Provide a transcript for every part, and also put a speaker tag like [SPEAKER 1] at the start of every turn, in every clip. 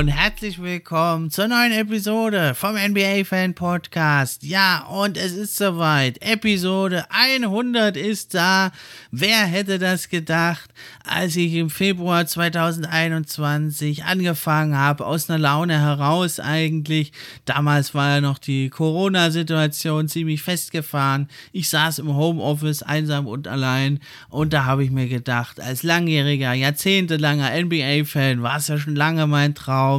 [SPEAKER 1] Und herzlich willkommen zur neuen Episode vom NBA Fan Podcast. Ja, und es ist soweit. Episode 100 ist da. Wer hätte das gedacht, als ich im Februar 2021 angefangen habe, aus einer Laune heraus eigentlich. Damals war ja noch die Corona-Situation ziemlich festgefahren. Ich saß im Homeoffice einsam und allein und da habe ich mir gedacht, als langjähriger, jahrzehntelanger NBA-Fan war es ja schon lange mein Traum,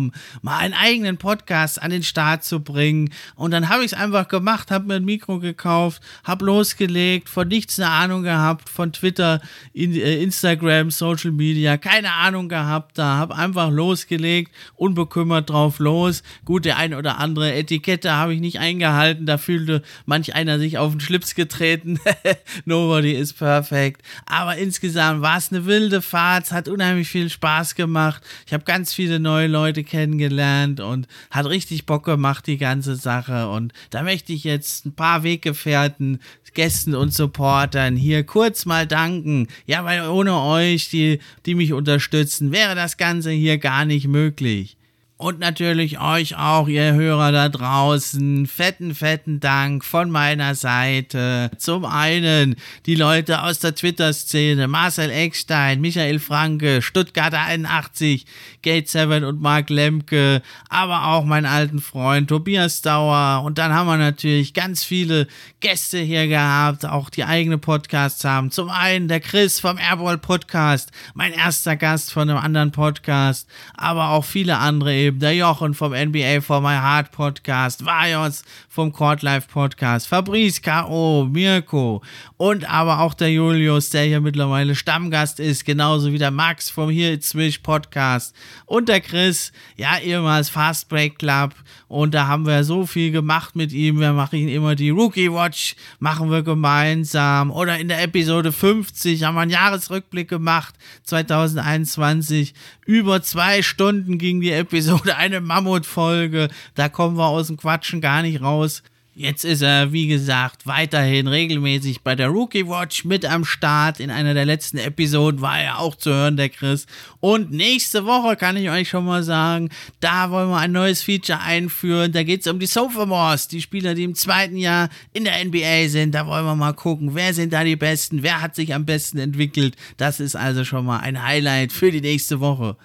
[SPEAKER 1] mal einen eigenen Podcast an den Start zu bringen. Und dann habe ich es einfach gemacht, habe mir ein Mikro gekauft, habe losgelegt, von nichts eine Ahnung gehabt, von Twitter, in, äh, Instagram, Social Media, keine Ahnung gehabt, da habe einfach losgelegt, unbekümmert drauf los. Gut, der ein oder andere Etikette habe ich nicht eingehalten, da fühlte manch einer sich auf den Schlips getreten. Nobody is perfect. Aber insgesamt war es eine wilde Fahrt, es hat unheimlich viel Spaß gemacht. Ich habe ganz viele neue Leute kennengelernt und hat richtig Bock gemacht, die ganze Sache. Und da möchte ich jetzt ein paar Weggefährten, Gästen und Supportern hier kurz mal danken. Ja, weil ohne euch, die, die mich unterstützen, wäre das Ganze hier gar nicht möglich. Und natürlich euch auch, ihr Hörer da draußen. Fetten, fetten Dank von meiner Seite. Zum einen die Leute aus der Twitter-Szene, Marcel Eckstein, Michael Franke, Stuttgarter 81, Gate 7 und Marc Lemke, aber auch meinen alten Freund Tobias Dauer. Und dann haben wir natürlich ganz viele Gäste hier gehabt, auch die eigene Podcasts haben. Zum einen der Chris vom Airball Podcast, mein erster Gast von einem anderen Podcast, aber auch viele andere eben der Jochen vom NBA for My Heart Podcast, Vajos vom Court Life Podcast, Fabrice K.O., Mirko und aber auch der Julius, der hier mittlerweile Stammgast ist, genauso wie der Max vom Here It's Swish Podcast und der Chris, ja, ehemals Fast Break Club und da haben wir so viel gemacht mit ihm. Wir machen immer die Rookie Watch, machen wir gemeinsam oder in der Episode 50 haben wir einen Jahresrückblick gemacht, 2021. Über zwei Stunden ging die Episode, eine Mammutfolge. Da kommen wir aus dem Quatschen gar nicht raus. Jetzt ist er, wie gesagt, weiterhin regelmäßig bei der Rookie Watch mit am Start. In einer der letzten Episoden war er auch zu hören, der Chris. Und nächste Woche kann ich euch schon mal sagen, da wollen wir ein neues Feature einführen. Da geht es um die Sophomores, die Spieler, die im zweiten Jahr in der NBA sind. Da wollen wir mal gucken, wer sind da die Besten, wer hat sich am besten entwickelt. Das ist also schon mal ein Highlight für die nächste Woche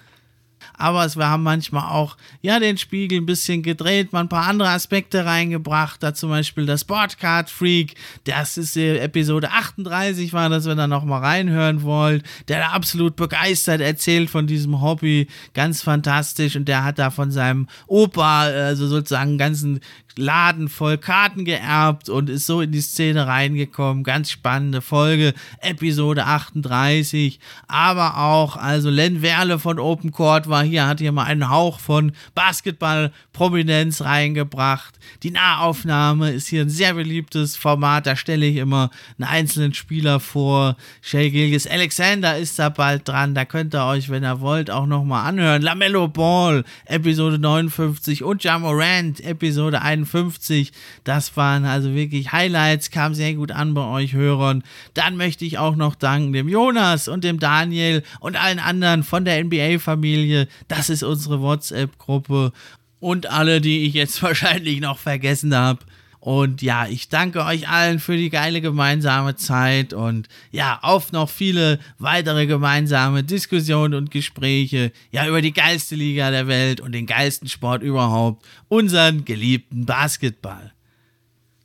[SPEAKER 1] aber wir haben manchmal auch ja den Spiegel ein bisschen gedreht, mal ein paar andere Aspekte reingebracht, da zum Beispiel das Boardcard Freak, das ist Episode 38 war, dass wir da noch mal reinhören wollt, der da absolut begeistert erzählt von diesem Hobby, ganz fantastisch. Und der hat da von seinem Opa also sozusagen ganzen Laden voll Karten geerbt und ist so in die Szene reingekommen. Ganz spannende Folge, Episode 38. Aber auch, also Len Werle von Open Court war hier, hat hier mal einen Hauch von Basketball-Prominenz reingebracht. Die Nahaufnahme ist hier ein sehr beliebtes Format. Da stelle ich immer einen einzelnen Spieler vor. Shay Gilgis Alexander ist da bald dran. Da könnt ihr euch, wenn ihr wollt, auch nochmal anhören. Lamello Ball, Episode 59 und Jamorant, Episode 51. 51. Das waren also wirklich Highlights, kam sehr gut an bei euch Hörern. Dann möchte ich auch noch danken dem Jonas und dem Daniel und allen anderen von der NBA-Familie. Das ist unsere WhatsApp-Gruppe. Und alle, die ich jetzt wahrscheinlich noch vergessen habe. Und ja, ich danke euch allen für die geile gemeinsame Zeit und ja, auf noch viele weitere gemeinsame Diskussionen und Gespräche, ja, über die geilste Liga der Welt und den geilsten Sport überhaupt, unseren geliebten Basketball.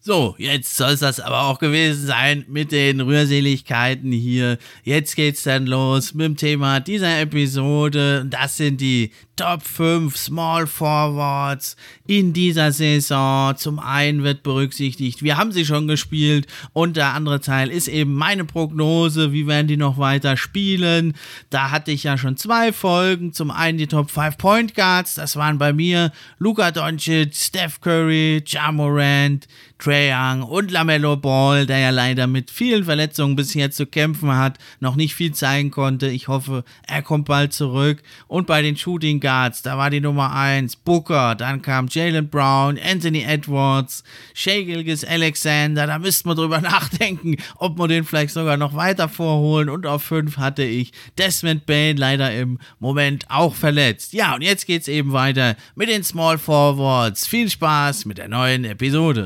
[SPEAKER 1] So, jetzt soll es das aber auch gewesen sein mit den Rührseligkeiten hier. Jetzt geht's dann los mit dem Thema dieser Episode. Das sind die Top 5 Small Forwards in dieser Saison. Zum einen wird berücksichtigt, wir haben sie schon gespielt und der andere Teil ist eben meine Prognose, wie werden die noch weiter spielen. Da hatte ich ja schon zwei Folgen. Zum einen die Top 5 Point Guards, das waren bei mir Luka Doncic, Steph Curry, Ja Morant, Trae Young und Lamello Ball, der ja leider mit vielen Verletzungen bisher zu kämpfen hat, noch nicht viel zeigen konnte. Ich hoffe, er kommt bald zurück. Und bei den Shooting Guards, da war die Nummer 1 Booker, dann kam Jalen Brown, Anthony Edwards, Shea Gilgis Alexander, da müsste man drüber nachdenken, ob man den vielleicht sogar noch weiter vorholen. Und auf 5 hatte ich Desmond Bain leider im Moment auch verletzt. Ja, und jetzt geht's eben weiter mit den Small Forwards. Viel Spaß mit der neuen Episode.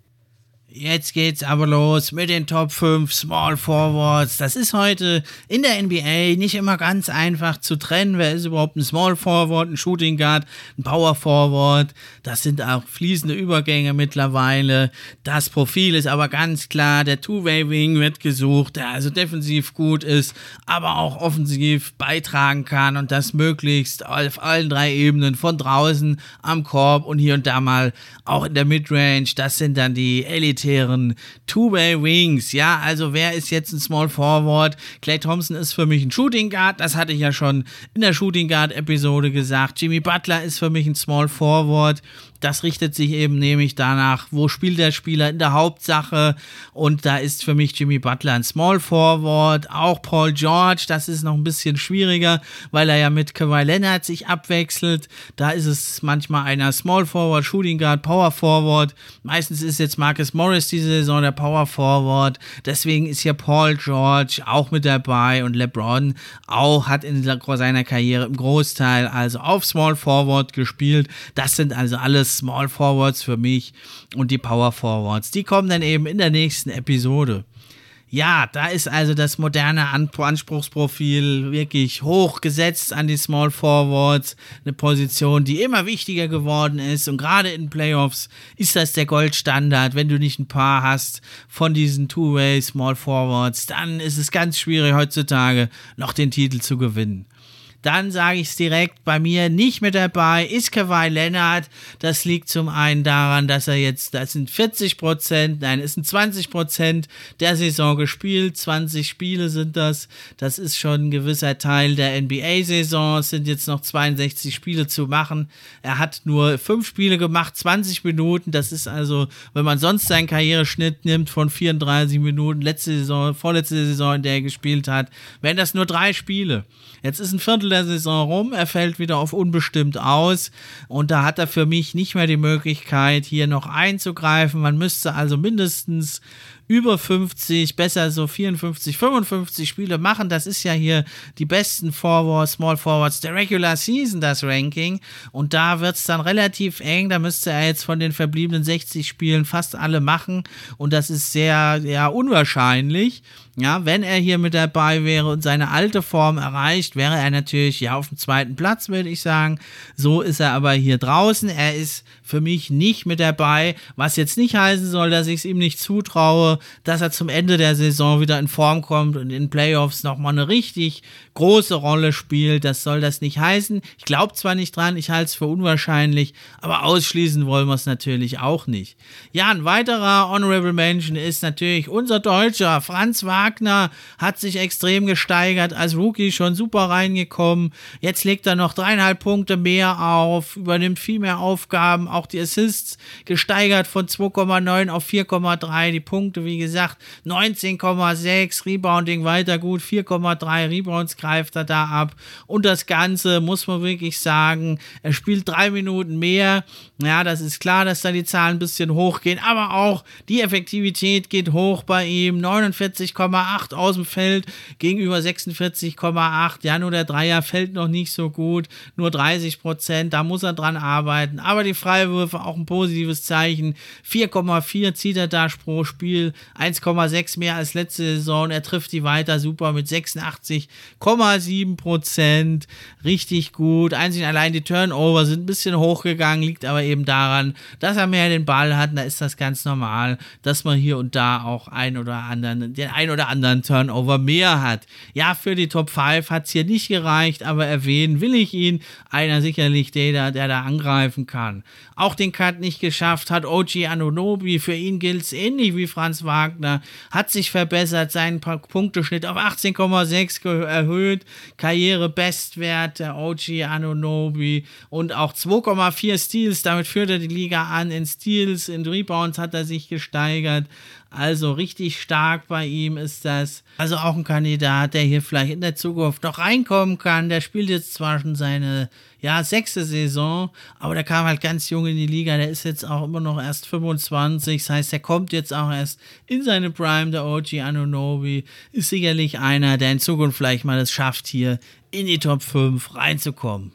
[SPEAKER 1] Jetzt geht's aber los mit den Top 5 Small Forwards. Das ist heute in der NBA nicht immer ganz einfach zu trennen. Wer ist überhaupt ein Small Forward, ein Shooting Guard, ein Power Forward? Das sind auch fließende Übergänge mittlerweile. Das Profil ist aber ganz klar. Der Two-Way Wing wird gesucht, der also defensiv gut ist, aber auch offensiv beitragen kann und das möglichst auf allen drei Ebenen von draußen am Korb und hier und da mal auch in der Midrange. Das sind dann die Elite elitären Two-Way Wings. Ja, also wer ist jetzt ein Small Forward? Clay Thompson ist für mich ein Shooting Guard. Das hatte ich ja schon in der Shooting Guard Episode gesagt. Jimmy Butler ist für mich ein Small Forward. Das richtet sich eben nämlich danach, wo spielt der Spieler in der Hauptsache. Und da ist für mich Jimmy Butler ein Small Forward. Auch Paul George, das ist noch ein bisschen schwieriger, weil er ja mit Kawhi Leonard sich abwechselt. Da ist es manchmal einer Small Forward, Shooting Guard, Power Forward. Meistens ist jetzt Marcus Morris diese Saison der Power Forward. Deswegen ist hier Paul George auch mit dabei und LeBron auch hat in seiner Karriere im Großteil also auf Small Forward gespielt. Das sind also alles Small Forwards für mich und die Power Forwards. Die kommen dann eben in der nächsten Episode. Ja, da ist also das moderne Anspruchsprofil wirklich hochgesetzt an die Small Forwards. Eine Position, die immer wichtiger geworden ist. Und gerade in Playoffs ist das der Goldstandard. Wenn du nicht ein paar hast von diesen Two-Way Small Forwards, dann ist es ganz schwierig heutzutage noch den Titel zu gewinnen dann sage ich es direkt, bei mir nicht mit dabei ist Kawhi Leonard. Das liegt zum einen daran, dass er jetzt, das sind 40 Prozent, nein, es sind 20 Prozent der Saison gespielt, 20 Spiele sind das. Das ist schon ein gewisser Teil der NBA-Saison. Es sind jetzt noch 62 Spiele zu machen. Er hat nur fünf Spiele gemacht, 20 Minuten. Das ist also, wenn man sonst seinen Karriereschnitt nimmt von 34 Minuten, letzte Saison, vorletzte Saison, in der er gespielt hat, wären das nur drei Spiele. Jetzt ist ein Viertel der Saison rum, er fällt wieder auf unbestimmt aus und da hat er für mich nicht mehr die Möglichkeit, hier noch einzugreifen. Man müsste also mindestens über 50, besser so 54, 55 Spiele machen. Das ist ja hier die besten Forwards, Small Forwards der Regular Season, das Ranking. Und da wird es dann relativ eng. Da müsste er jetzt von den verbliebenen 60 Spielen fast alle machen. Und das ist sehr, ja, unwahrscheinlich. Ja, wenn er hier mit dabei wäre und seine alte Form erreicht, wäre er natürlich ja auf dem zweiten Platz, würde ich sagen. So ist er aber hier draußen. Er ist für mich nicht mit dabei, was jetzt nicht heißen soll, dass ich es ihm nicht zutraue, dass er zum Ende der Saison wieder in Form kommt und in Playoffs nochmal eine richtig große Rolle spielt. Das soll das nicht heißen. Ich glaube zwar nicht dran, ich halte es für unwahrscheinlich, aber ausschließen wollen wir es natürlich auch nicht. Ja, ein weiterer Honorable Mention ist natürlich unser Deutscher. Franz Wagner hat sich extrem gesteigert, als Rookie schon super reingekommen. Jetzt legt er noch dreieinhalb Punkte mehr auf, übernimmt viel mehr Aufgaben, auch die Assists gesteigert von 2,9 auf 4,3. Die Punkte, wie gesagt, 19,6, Rebounding weiter gut, 4,3 Rebounds greift er da ab. Und das Ganze muss man wirklich sagen, er spielt drei Minuten mehr. Ja, das ist klar, dass da die Zahlen ein bisschen hochgehen, aber auch die Effektivität geht hoch bei ihm. 49,8 aus dem Feld gegenüber 46,8. Ja, nur der Dreier fällt noch nicht so gut, nur 30 Prozent, da muss er dran arbeiten. Aber die Freiwürfe auch ein positives Zeichen. 4,4 zieht er da pro Spiel, 1,6 mehr als letzte Saison. Er trifft die weiter super mit 86,7 Prozent. Richtig gut. Einzig allein die Turnover sind ein bisschen hochgegangen, liegt aber eben daran, dass er mehr den Ball hat. Da ist das ganz normal, dass man hier und da auch ein oder anderen, den ein oder anderen Turnover mehr hat. Ja, für die Top 5 hat es hier nicht gereicht, aber erwähnen will ich ihn. Einer sicherlich, der, der da angreifen kann. Auch den Cut nicht geschafft hat OG Anunobi. Für ihn gilt es ähnlich wie Franz Wagner. Hat sich verbessert, seinen Punkteschnitt auf 18,6 erhöht. Karriere-Bestwert der OG Anunobi. Und auch 2,4 Steals. Damit führt er die Liga an. In Steals, in Rebounds hat er sich gesteigert. Also richtig stark bei ihm ist das. Also auch ein Kandidat, der hier vielleicht in der Zukunft noch reinkommen kann. Der spielt jetzt zwar schon seine ja, sechste Saison, aber der kam halt ganz jung in die Liga. Der ist jetzt auch immer noch erst 25. Das heißt, er kommt jetzt auch erst in seine Prime. Der OG Anunobi ist sicherlich einer, der in Zukunft vielleicht mal es schafft, hier in die Top 5 reinzukommen.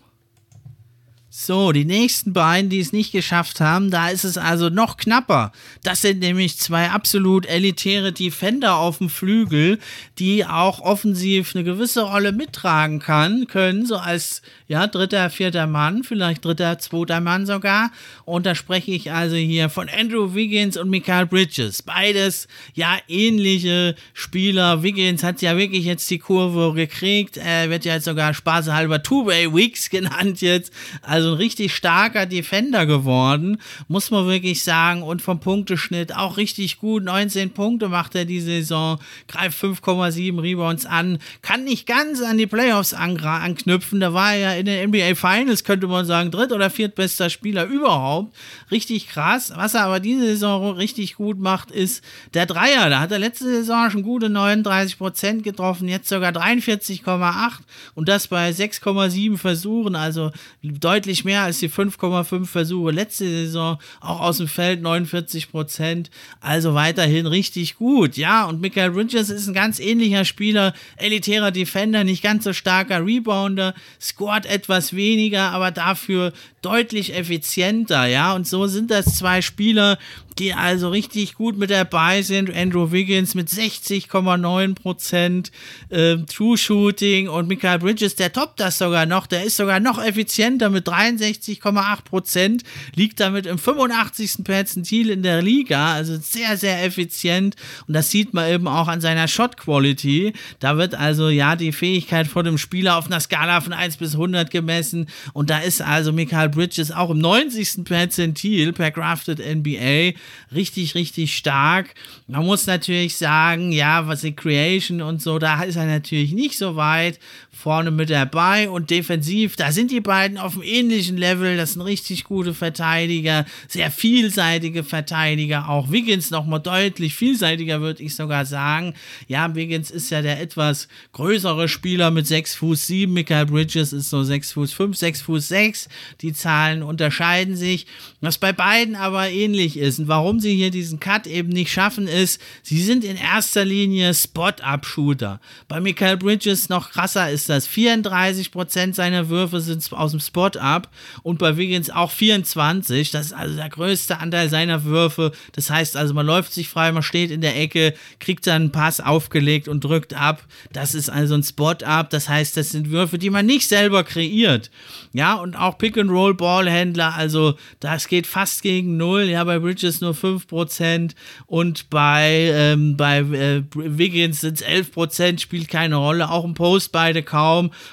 [SPEAKER 1] So, die nächsten beiden, die es nicht geschafft haben, da ist es also noch knapper. Das sind nämlich zwei absolut elitäre Defender auf dem Flügel, die auch offensiv eine gewisse Rolle mittragen kann, können, so als ja, dritter, vierter Mann, vielleicht dritter, zweiter Mann sogar. Und da spreche ich also hier von Andrew Wiggins und Michael Bridges. Beides ja ähnliche Spieler. Wiggins hat ja wirklich jetzt die Kurve gekriegt. Er wird ja jetzt sogar spaßhalber Two-Way Wicks genannt jetzt. Also also ein richtig starker Defender geworden, muss man wirklich sagen. Und vom Punkteschnitt auch richtig gut. 19 Punkte macht er die Saison, greift 5,7 Rebounds an, kann nicht ganz an die Playoffs anknüpfen. Da war er ja in den NBA Finals, könnte man sagen, dritt- oder viertbester Spieler überhaupt. Richtig krass. Was er aber diese Saison richtig gut macht, ist der Dreier. Da hat er letzte Saison schon gute 39 Prozent getroffen, jetzt sogar 43,8 und das bei 6,7 Versuchen, also deutlich deutlich mehr als die 5,5 Versuche letzte Saison, auch aus dem Feld 49 Prozent, also weiterhin richtig gut, ja, und Michael Bridges ist ein ganz ähnlicher Spieler, elitärer Defender, nicht ganz so starker Rebounder, scored etwas weniger, aber dafür deutlich effizienter, ja, und so sind das zwei Spieler, die also richtig gut mit dabei sind. Andrew Wiggins mit 60,9% äh, True Shooting und Michael Bridges, der toppt das sogar noch. Der ist sogar noch effizienter mit 63,8%, liegt damit im 85. Perzentil in der Liga. Also sehr, sehr effizient. Und das sieht man eben auch an seiner Shot Quality. Da wird also ja die Fähigkeit von dem Spieler auf einer Skala von 1 bis 100 gemessen. Und da ist also Michael Bridges auch im 90. Perzentil per Crafted NBA richtig, richtig stark. Man muss natürlich sagen, ja, was die Creation und so, da ist er natürlich nicht so weit vorne mit dabei und defensiv, da sind die beiden auf einem ähnlichen Level. Das sind richtig gute Verteidiger, sehr vielseitige Verteidiger. Auch Wiggins nochmal deutlich vielseitiger, würde ich sogar sagen. Ja, Wiggins ist ja der etwas größere Spieler mit 6 Fuß 7. Michael Bridges ist so 6 Fuß 5, 6 Fuß 6. Die Zahlen unterscheiden sich. Was bei beiden aber ähnlich ist und warum sie hier diesen Cut eben nicht schaffen, ist, sie sind in erster Linie Spot-Up-Shooter. Bei Michael Bridges noch krasser ist das. 34% seiner Würfe sind aus dem Spot-Up und bei Wiggins auch 24. Das ist also der größte Anteil seiner Würfe. Das heißt also, man läuft sich frei, man steht in der Ecke, kriegt dann einen Pass aufgelegt und drückt ab. Das ist also ein Spot-Up. Das heißt, das sind Würfe, die man nicht selber kreiert. Ja, und auch Pick-and-Roll-Ballhändler, also das geht fast gegen Null. Ja, bei Bridges nur 5% und bei, ähm, bei äh, Wiggins sind es 11%, spielt keine Rolle. Auch im Post beide kaum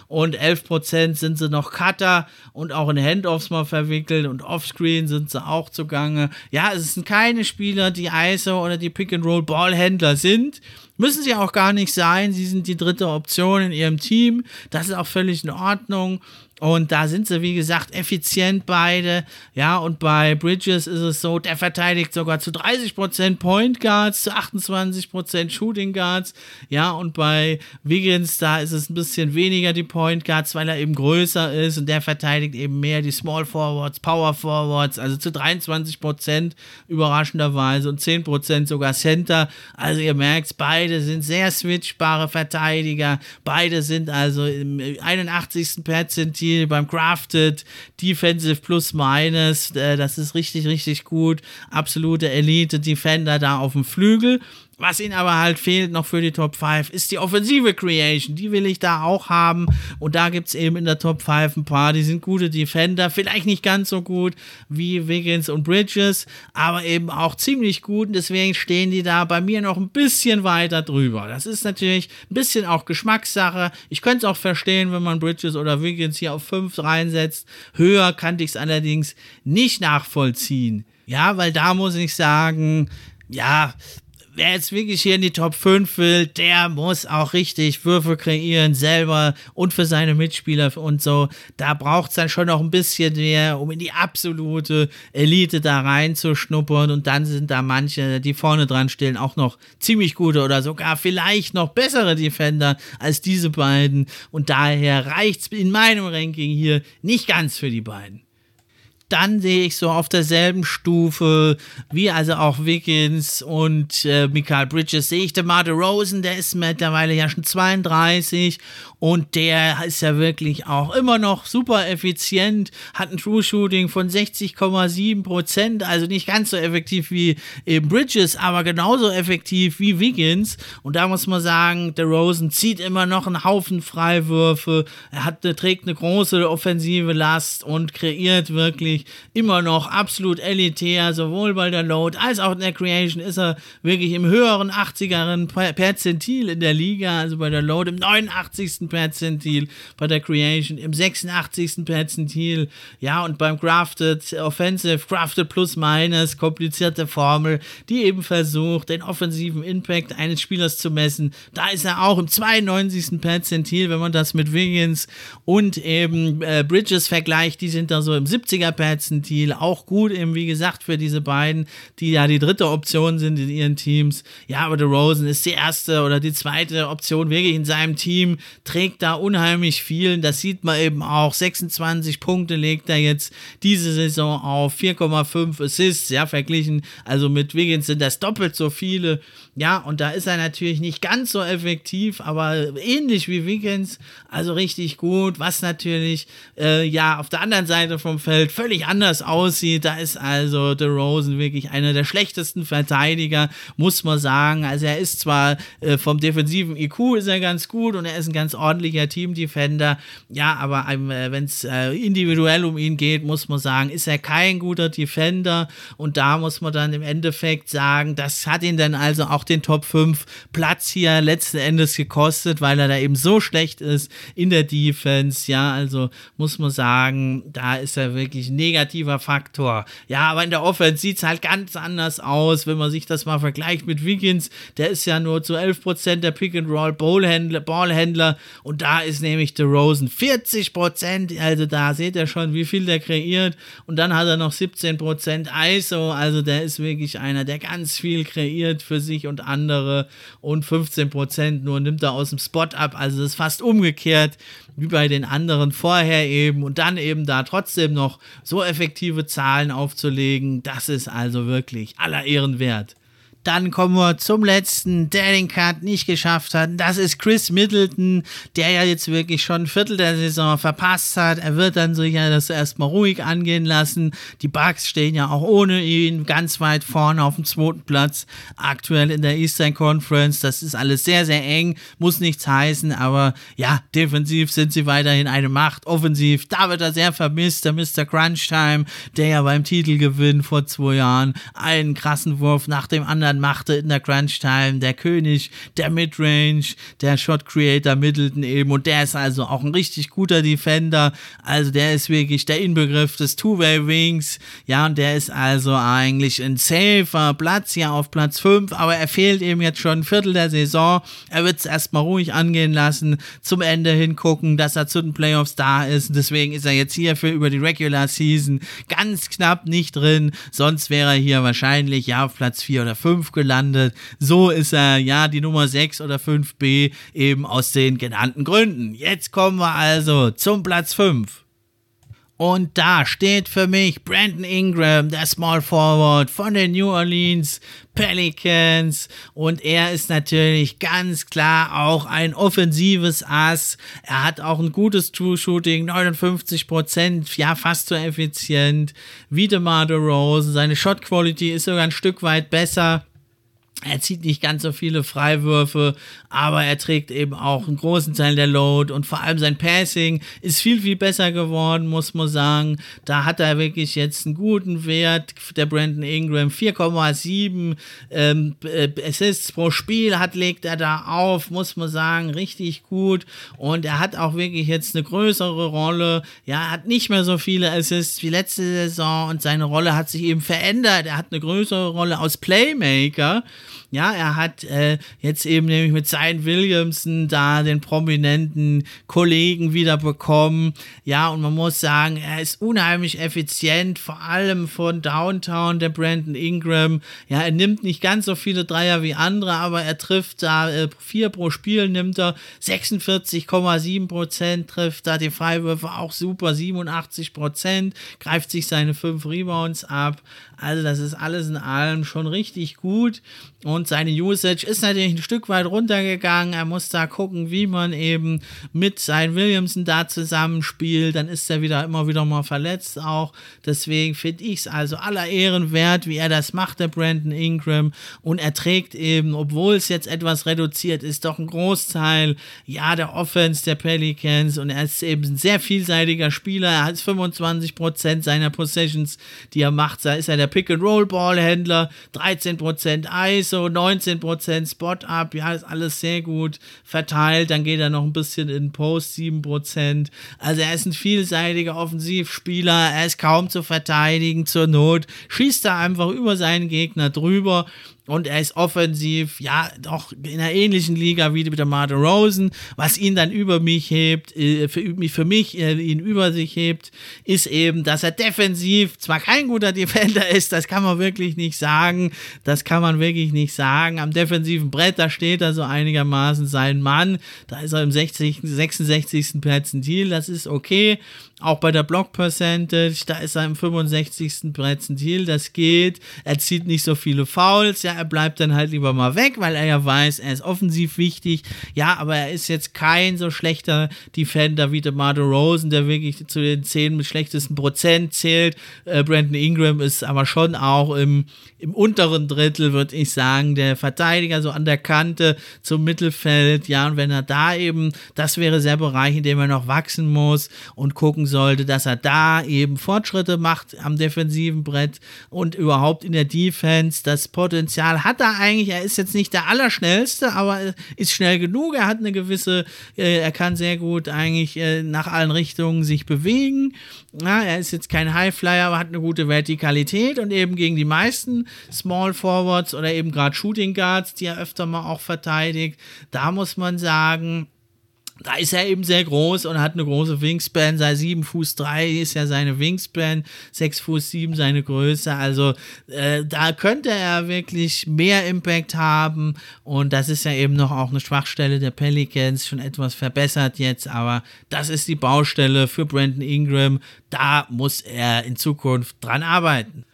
[SPEAKER 1] und 11% sind sie noch Cutter und auch in Handoffs mal verwickelt und Offscreen sind sie auch zugange. Ja, es sind keine Spieler, die ISO oder die Pick-and-Roll-Ballhändler sind. Müssen sie auch gar nicht sein. Sie sind die dritte Option in ihrem Team. Das ist auch völlig in Ordnung. Und da sind sie, wie gesagt, effizient beide. Ja, und bei Bridges ist es so, der verteidigt sogar zu 30% Point Guards, zu 28% Shooting Guards. Ja, und bei Wiggins, da ist es ein bisschen weniger die Point Guards, weil er eben größer ist und der verteidigt eben mehr die Small Forwards, Power Forwards, also zu 23% überraschenderweise und 10% sogar Center. Also ihr merkt, beide sind sehr switchbare Verteidiger. Beide sind also im 81. Perzentil Spiel beim Crafted, Defensive plus minus, äh, das ist richtig, richtig gut. Absolute Elite-Defender da auf dem Flügel. Was ihnen aber halt fehlt noch für die Top 5 ist die offensive Creation. Die will ich da auch haben. Und da gibt es eben in der Top 5 ein paar, die sind gute Defender. Vielleicht nicht ganz so gut wie Wiggins und Bridges, aber eben auch ziemlich gut. Und deswegen stehen die da bei mir noch ein bisschen weiter drüber. Das ist natürlich ein bisschen auch Geschmackssache. Ich könnte es auch verstehen, wenn man Bridges oder Wiggins hier auf 5 reinsetzt. Höher kann ich es allerdings nicht nachvollziehen. Ja, weil da muss ich sagen, ja, wer jetzt wirklich hier in die Top 5 will, der muss auch richtig Würfe kreieren, selber und für seine Mitspieler und so. Da braucht es dann schon noch ein bisschen mehr, um in die absolute Elite da reinzuschnuppern. Und dann sind da manche, die vorne dran stehen, auch noch ziemlich gute oder sogar vielleicht noch bessere Defender als diese beiden. Und daher reicht es in meinem Ranking hier nicht ganz für die beiden dann sehe ich so auf derselben Stufe wie also auch Wiggins und äh, Michael Bridges sehe ich DeMar Rosen, der ist mittlerweile ja schon 32 und der ist ja wirklich auch immer noch super effizient, hat ein True Shooting von 60,7 Prozent, also nicht ganz so effektiv wie eben Bridges, aber genauso effektiv wie Wiggins. Und da muss man sagen, der Rosen zieht immer noch einen Haufen Freiwürfe, er hat, trägt eine große offensive Last und kreiert wirklich immer noch absolut elitär, sowohl bei der Load als auch in der Creation ist er wirklich im höheren 80eren Perzentil in der Liga, also bei der Load im 89. Perzentil, bei der Creation im 86. Perzentil, ja, und beim Crafted Offensive, Crafted plus minus, komplizierte Formel, die eben versucht, den offensiven Impact eines Spielers zu messen. Da ist er auch im 92. Perzentil, wenn man das mit Wiggins und eben äh, Bridges vergleicht, die sind da so im 70er Perzentil Perzentil, auch gut eben, wie gesagt, für diese beiden, die ja die dritte Option sind in ihren Teams. Ja, aber der Rosen ist die erste oder die zweite Option wirklich in seinem Team, trägt da unheimlich viel. Das sieht man eben auch. 26 Punkte legt er jetzt diese Saison auf, 4,5 Assists, ja, verglichen. Also mit Wiggins sind das doppelt so viele. Ja, und da ist er natürlich nicht ganz so effektiv, aber ähnlich wie Wiggins, also richtig gut, was natürlich, äh, ja, auf der anderen Seite vom Feld völlig anders aussieht. Da ist also The Rosen wirklich einer der schlechtesten Verteidiger, muss man sagen. Also er ist zwar äh, vom defensiven IQ ist er ganz gut und er ist ein ganz ordentlicher Team-Defender. Ja, aber äh, wenn es äh, individuell um ihn geht, muss man sagen, ist er kein guter Defender. Und da muss man dann im Endeffekt sagen, das hat ihn dann also auch den Top 5 Platz hier letzten Endes gekostet, weil er da eben so schlecht ist in der Defense. Ja, also muss man sagen, da ist er wirklich negativ negativer Faktor. Ja, aber in der Offense sieht es halt ganz anders aus, wenn man sich das mal vergleicht mit Wiggins. Der ist ja nur zu 11% der Pick-and-Roll-Ballhändler Ballhändler, und da ist nämlich der Rosen 40%. Also da seht ihr schon, wie viel der kreiert. Und dann hat er noch 17% ISO. Also der ist wirklich einer, der ganz viel kreiert für sich und andere. Und 15% nur nimmt er aus dem Spot ab. Also das ist fast umgekehrt wie bei den anderen vorher eben und dann eben da trotzdem noch so effektive Zahlen aufzulegen, das ist also wirklich aller Ehren wert. Dann kommen wir zum letzten, der den Cut nicht geschafft hat. Das ist Chris Middleton, der ja jetzt wirklich schon ein Viertel der Saison verpasst hat. Er wird dann sicher das erstmal ruhig angehen lassen. Die Bucks stehen ja auch ohne ihn ganz weit vorne auf dem zweiten Platz. Aktuell in der Eastern Conference. Das ist alles sehr, sehr eng. Muss nichts heißen, aber ja, defensiv sind sie weiterhin eine Macht. Offensiv, da wird er sehr vermisst. Der Mr. Crunch Time, der ja beim Titelgewinn vor zwei Jahren einen krassen Wurf nach dem anderen machte in der Crunch Time. Der König der Midrange, der Shot Creator Middleton eben. Und der ist also auch ein richtig guter Defender. Also der ist wirklich der Inbegriff des Two-Way Wings. Ja, und der ist also eigentlich ein safer Platz hier auf Platz 5. Aber er fehlt eben jetzt schon ein Viertel der Saison. Er wird es erstmal ruhig angehen lassen. Zum Ende hingucken, dass er zu den Playoffs da ist. Deswegen ist er jetzt hier für über die Regular Season ganz knapp nicht drin. Sonst wäre er hier wahrscheinlich ja auf Platz 4 oder 5 gelandet. So ist er ja die Nummer 6 oder 5b eben aus den genannten Gründen. Jetzt kommen wir also zum Platz 5. Und da steht für mich Brandon Ingram, der Small Forward von den New Orleans Pelicans. Und er ist natürlich ganz klar auch ein offensives Ass. Er hat auch ein gutes True Shooting, 59 Prozent, ja, fast so effizient wie DeMar DeRozan. Seine Shot Quality ist sogar ein Stück weit besser. Er zieht nicht ganz so viele Freiwürfe, aber er trägt eben auch einen großen Teil der Load und vor allem sein Passing ist viel, viel besser geworden, muss man sagen. Da hat er wirklich jetzt einen guten Wert. Der Brandon Ingram 4,7 ähm, äh, Assists pro Spiel hat, legt er da auf, muss man sagen, richtig gut. Und er hat auch wirklich jetzt eine größere Rolle. Ja, er hat nicht mehr so viele Assists wie letzte Saison und seine Rolle hat sich eben verändert. Er hat eine größere Rolle aus Playmaker. Ja, er hat äh, jetzt eben nämlich mit Zion Williamson da den prominenten Kollegen wieder bekommen. Ja, und man muss sagen, er ist unheimlich effizient, vor allem von Downtown, der Brandon Ingram. Ja, er nimmt nicht ganz so viele Dreier wie andere, aber er trifft da äh, vier pro Spiel, nimmt er 46,7 Prozent, trifft da die Freiwürfe auch super, 87 Prozent, greift sich seine fünf Rebounds ab. Also das ist alles in allem schon richtig gut und seine Usage ist natürlich ein Stück weit runtergegangen. Er muss da gucken, wie man eben mit sein Williamson da zusammenspielt. Dann ist er wieder immer wieder mal verletzt auch. Deswegen finde ich es also aller Ehren wert, wie er das macht, der Brandon Ingram. Und er trägt eben, obwohl es jetzt etwas reduziert ist, doch ein Großteil, ja, der Offense der Pelicans. Und er ist eben ein sehr vielseitiger Spieler. Er hat 25% seiner Possessions, die er macht. Da ist er der Pick-and-Roll-Ballhändler, 13% ISO, 19% Spot-Up, ja, ist alles sehr gut verteilt. Dann geht er noch ein bisschen in Post, 7%. Also er ist ein vielseitiger Offensivspieler, er ist kaum zu verteidigen zur Not, schießt da einfach über seinen Gegner drüber und er ist offensiv, ja, doch in einer ähnlichen Liga wie der Martin Rosen. Was ihn dann über mich hebt, äh, für, mich äh, ihn über sich hebt, ist eben, dass er defensiv zwar kein guter Defender ist, das kann man wirklich nicht sagen. Das kann man wirklich nicht sagen. Am defensiven Brett, da steht er so einigermaßen sein Mann. Da ist er im 60, 66. Perzentil, das ist okay. Auch bei der Block Percentage, da ist er im 65. Perzentil, das geht. Er zieht nicht so viele Fouls, ja, er bleibt dann halt lieber mal weg, weil er ja weiß, er ist offensiv wichtig. Ja, aber er ist jetzt kein so schlechter Defender wie der Mardo Rosen, der wirklich zu den 10 mit schlechtesten Prozent zählt. Äh, Brandon Ingram ist aber schon auch im, im unteren Drittel, würde ich sagen, der Verteidiger so an der Kante zum Mittelfeld. Ja, und wenn er da eben, das wäre der Bereich, in dem er noch wachsen muss und gucken sollte, dass er da eben Fortschritte macht am defensiven Brett und überhaupt in der Defense. Das Potenzial hat er eigentlich. Er ist jetzt nicht der Allerschnellste, aber ist schnell genug. Er hat eine gewisse, äh, er kann sehr gut eigentlich äh, nach allen Richtungen sich bewegen. Ja, er ist jetzt kein Highflyer, aber hat eine gute Vertikalität und eben gegen die meisten Small Forwards oder eben gerade Shooting Guards, die er öfter mal auch verteidigt. Da muss man sagen, da ist er eben sehr groß und hat eine große Wingspan. Sei 7 Fuß 3 ist ja seine Wingspan, 6 Fuß 7 seine Größe. Also äh, da könnte er wirklich mehr Impact haben. Und das ist ja eben noch auch eine Schwachstelle der Pelicans, schon etwas verbessert jetzt. Aber das ist die Baustelle für Brandon Ingram. Da muss er in Zukunft dran arbeiten.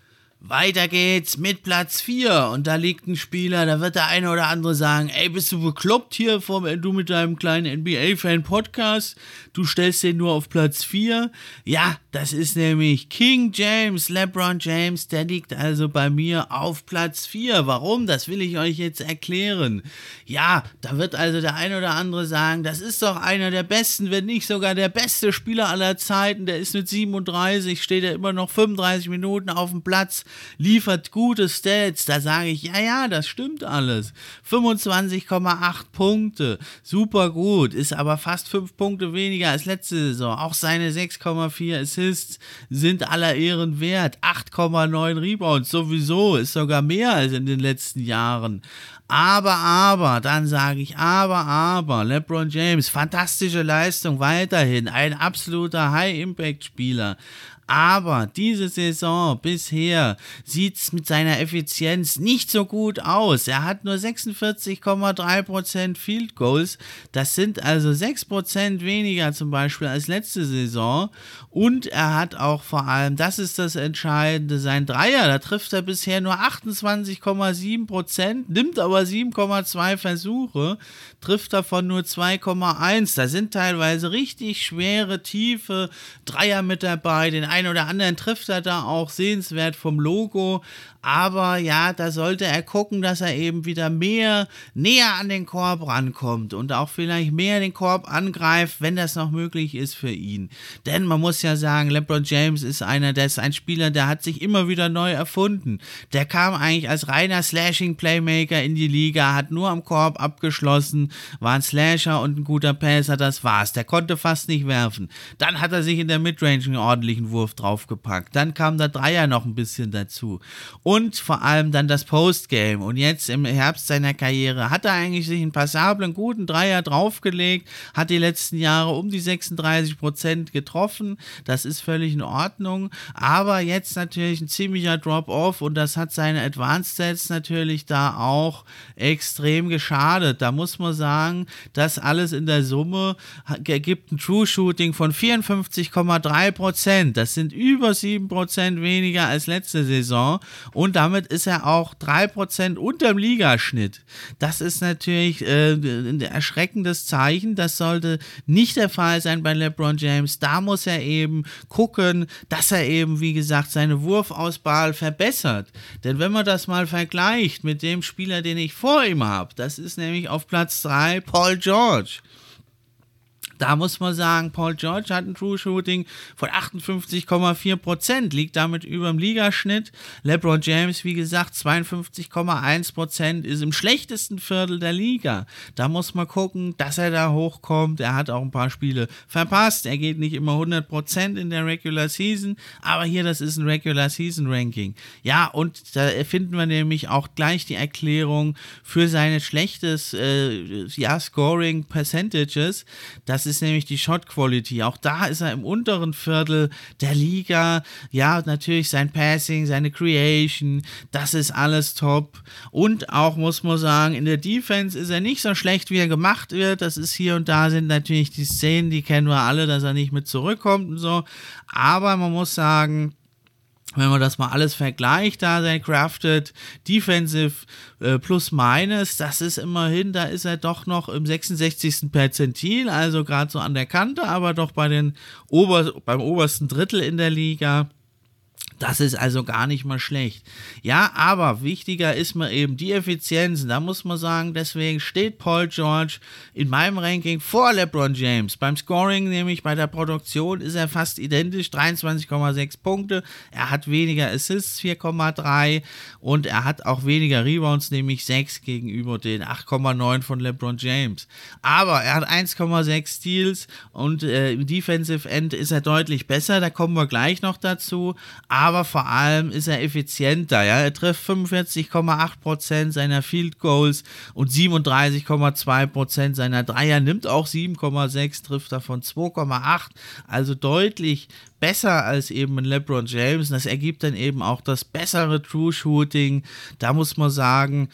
[SPEAKER 1] Weiter geht's mit Platz 4 und da liegt ein Spieler, da wird der eine oder andere sagen, ey, bist du bekloppt hier, vom, du mit deinem kleinen NBA-Fan-Podcast, du stellst den nur auf Platz 4. Ja, das ist nämlich King James, LeBron James, der liegt also bei mir auf Platz 4. Warum? Das will ich euch jetzt erklären. Ja, da wird also der eine oder andere sagen, das ist doch einer der besten, wenn nicht sogar der beste Spieler aller Zeiten, der ist mit 37, steht er immer noch 35 Minuten auf dem Platz liefert gute Stats. Da sage ich, ja, ja, das stimmt alles. 25,8 Punkte, super gut, ist aber fast 5 Punkte weniger als letzte Saison. Auch seine 6,4 Assists sind aller Ehren wert. 8,9 Rebounds sowieso, ist sogar mehr als in den letzten Jahren. Aber, aber, dann sage ich, aber, aber, LeBron James, fantastische Leistung weiterhin, ein absoluter High-Impact-Spieler. Aber diese Saison bisher sieht es mit seiner Effizienz nicht so gut aus. Er hat nur 46,3% Field Goals. Das sind also 6% weniger zum Beispiel als letzte Saison. Und er hat auch vor allem, das ist das Entscheidende, sein Dreier. Da trifft er bisher nur 28,7%, nimmt aber 7,2 Versuche, trifft davon nur 2,1. Da sind teilweise richtig schwere, tiefe Dreier mit dabei. Den einen oder anderen trifft er da auch sehenswert vom Logo. Aber ja, da sollte er gucken, dass er eben wieder mehr näher an den Korb rankommt und auch vielleicht mehr den Korb angreift, wenn das noch möglich ist für ihn. Denn man muss ja sagen, LeBron James ist einer, der ist ein Spieler, der hat sich immer wieder neu erfunden. Der kam eigentlich als reiner Slashing-Playmaker in die Liga, hat nur am Korb abgeschlossen, war ein Slasher und ein guter Passer, das war's. Der konnte fast nicht werfen. Dann hat er sich in der Midrange einen ordentlichen Wurf draufgepackt. Dann kam der Dreier noch ein bisschen dazu vor allem dann das Postgame. Und jetzt im Herbst seiner Karriere hat er eigentlich sich einen passablen, guten Dreier draufgelegt, hat die letzten Jahre um die 36 Prozent getroffen. Das ist völlig in Ordnung. Aber jetzt natürlich ein ziemlicher Drop-Off und das hat seine Advanced Sets natürlich da auch extrem geschadet. Da muss man sagen, das alles in der Summe ergibt ein True Shooting von 54,3 Prozent. Das sind über 7 Prozent weniger als letzte Saison und damit ist er auch 3% unterm Ligaschnitt. Das ist natürlich äh, ein erschreckendes Zeichen. Das sollte nicht der Fall sein bei LeBron James. Da muss er eben gucken, dass er eben, wie gesagt, seine Wurfauswahl verbessert. Denn wenn man das mal vergleicht mit dem Spieler, den ich vor ihm habe, das ist nämlich auf Platz 3 Paul George. Da muss man sagen, Paul George hat ein True Shooting von 58,4 Prozent, liegt damit über dem Ligaschnitt. LeBron James, wie gesagt, 52,1 Prozent, ist im schlechtesten Viertel der Liga. Da muss man gucken, dass er da hochkommt. Er hat auch ein paar Spiele verpasst. Er geht nicht immer 100 Prozent in der Regular Season, aber hier, das ist ein Regular Season Ranking. Ja, und da finden wir nämlich auch gleich die Erklärung für seine schlechtes äh, ja, Scoring Percentages. Das nämlich die Shot Quality. Auch da ist er im unteren Viertel der Liga. Ja, natürlich sein Passing, seine Creation, das ist alles top. Und auch muss man sagen, in der Defense ist er nicht so schlecht, wie er gemacht wird. Das ist hier und da sind natürlich die Szenen, die kennen wir alle, dass er nicht mit zurückkommt und so. Aber man muss sagen, wenn man das mal alles vergleicht, da sein Crafted Defensive äh, plus minus, das ist immerhin, da ist er doch noch im 66. Perzentil, also gerade so an der Kante, aber doch bei den Ober beim obersten Drittel in der Liga. Das ist also gar nicht mal schlecht. Ja, aber wichtiger ist mir eben die Effizienz. Da muss man sagen, deswegen steht Paul George in meinem Ranking vor LeBron James. Beim Scoring, nämlich bei der Produktion, ist er fast identisch, 23,6 Punkte. Er hat weniger Assists, 4,3 und er hat auch weniger Rebounds, nämlich 6 gegenüber den 8,9 von LeBron James. Aber er hat 1,6 Steals und äh, im Defensive End ist er deutlich besser. Da kommen wir gleich noch dazu. Aber vor allem ist er effizienter. Ja? Er trifft 45,8% seiner Field Goals und 37,2% seiner Dreier, nimmt auch 7,6, trifft davon 2,8, also deutlich besser als eben ein LeBron James. Das ergibt dann eben auch das bessere True Shooting. Da muss man sagen,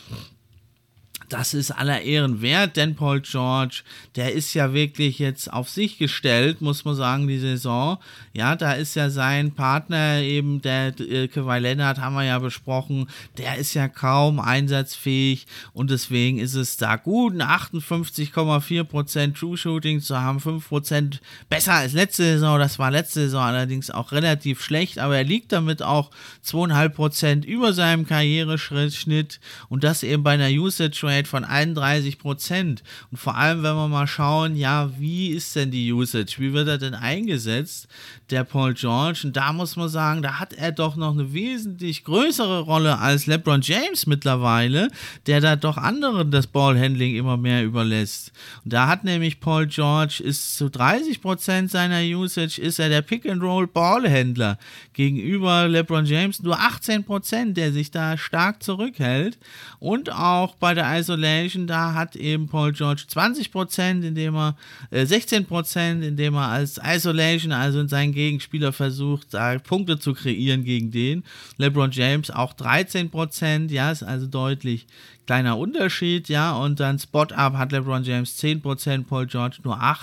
[SPEAKER 1] das ist aller Ehren wert, denn Paul George, der ist ja wirklich jetzt auf sich gestellt, muss man sagen, die Saison. Ja, da ist ja sein Partner eben, der äh, Kawhi Leonard, haben wir ja besprochen, der ist ja kaum einsatzfähig und deswegen ist es da gut, ein 58,4% True Shooting zu haben, 5% besser als letzte Saison. Das war letzte Saison allerdings auch relativ schlecht, aber er liegt damit auch 2,5% über seinem Karriereschnitt und das eben bei einer Usage Rate Rate von 31 Prozent. Und vor allem, wenn wir mal schauen, ja, wie ist denn die Usage? Wie wird er denn eingesetzt, der Paul George? Und da muss man sagen, da hat er doch noch eine wesentlich größere Rolle als LeBron James mittlerweile, der da doch anderen das Ballhandling immer mehr überlässt. Und da hat nämlich Paul George ist zu 30 Prozent seiner Usage ist er der Pick-and-Roll Ballhändler gegenüber LeBron James nur 18 Prozent, der sich da stark zurückhält. Und auch bei der Isolation, da hat eben Paul George 20%, indem er äh, 16%, indem er als Isolation, also in seinen Gegenspieler versucht, da Punkte zu kreieren gegen den. LeBron James auch 13%, ja, ist also deutlich kleiner Unterschied, ja, und dann Spot-Up hat LeBron James 10%, Paul George nur 8%.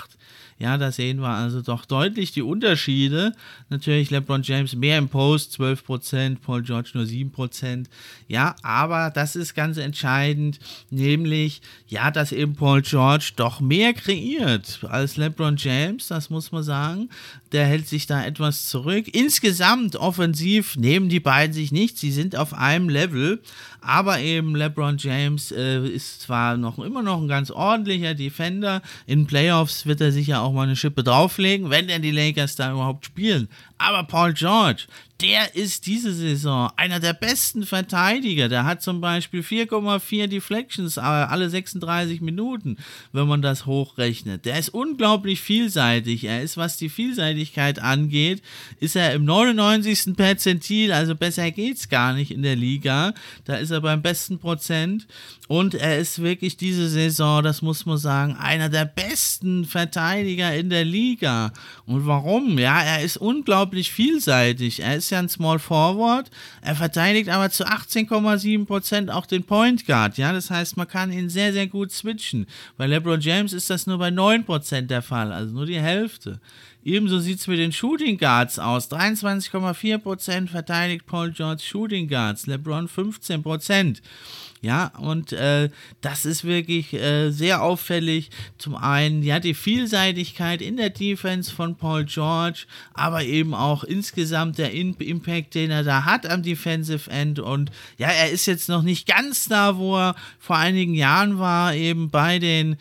[SPEAKER 1] Ja, da sehen wir also doch deutlich die Unterschiede. Natürlich LeBron James mehr im Post, 12%, Paul George nur 7%. Ja, aber das ist ganz entscheidend, nämlich, ja, dass eben Paul George doch mehr kreiert als LeBron James, das muss man sagen. Der hält sich da etwas zurück. Insgesamt offensiv nehmen die beiden sich nicht, sie sind auf einem Level, aber eben LeBron James äh, ist zwar noch immer noch ein ganz ordentlicher Defender, in Playoffs wird er sicher auch mal eine Schippe drauflegen, wenn denn die Lakers da überhaupt spielen. Aber Paul George, der ist diese Saison einer der besten Verteidiger. Der hat zum Beispiel 4,4 Deflections alle 36 Minuten, wenn man das hochrechnet. Der ist unglaublich vielseitig. Er ist, was die Vielseitigkeit angeht, ist er im 99. Perzentil, also besser geht's gar nicht in der Liga. Da ist er beim besten Prozent. Und er ist wirklich diese Saison, das muss man sagen, einer der besten Verteidiger in der Liga. Und warum? Ja, er ist unglaublich vielseitig. Er ist ja ein Small Forward, er verteidigt aber zu 18,7% auch den Point Guard. Ja, das heißt, man kann ihn sehr, sehr gut switchen. Bei LeBron James ist das nur bei 9% der Fall, also nur die Hälfte. Ebenso sieht es mit den Shooting Guards aus. 23,4% verteidigt Paul George Shooting Guards, LeBron 15%. Ja, und äh, das ist wirklich äh, sehr auffällig. Zum einen, ja, die Vielseitigkeit in der Defense von Paul George, aber eben auch insgesamt der in Impact, den er da hat am Defensive End. Und ja, er ist jetzt noch nicht ganz da, wo er vor einigen Jahren war, eben bei den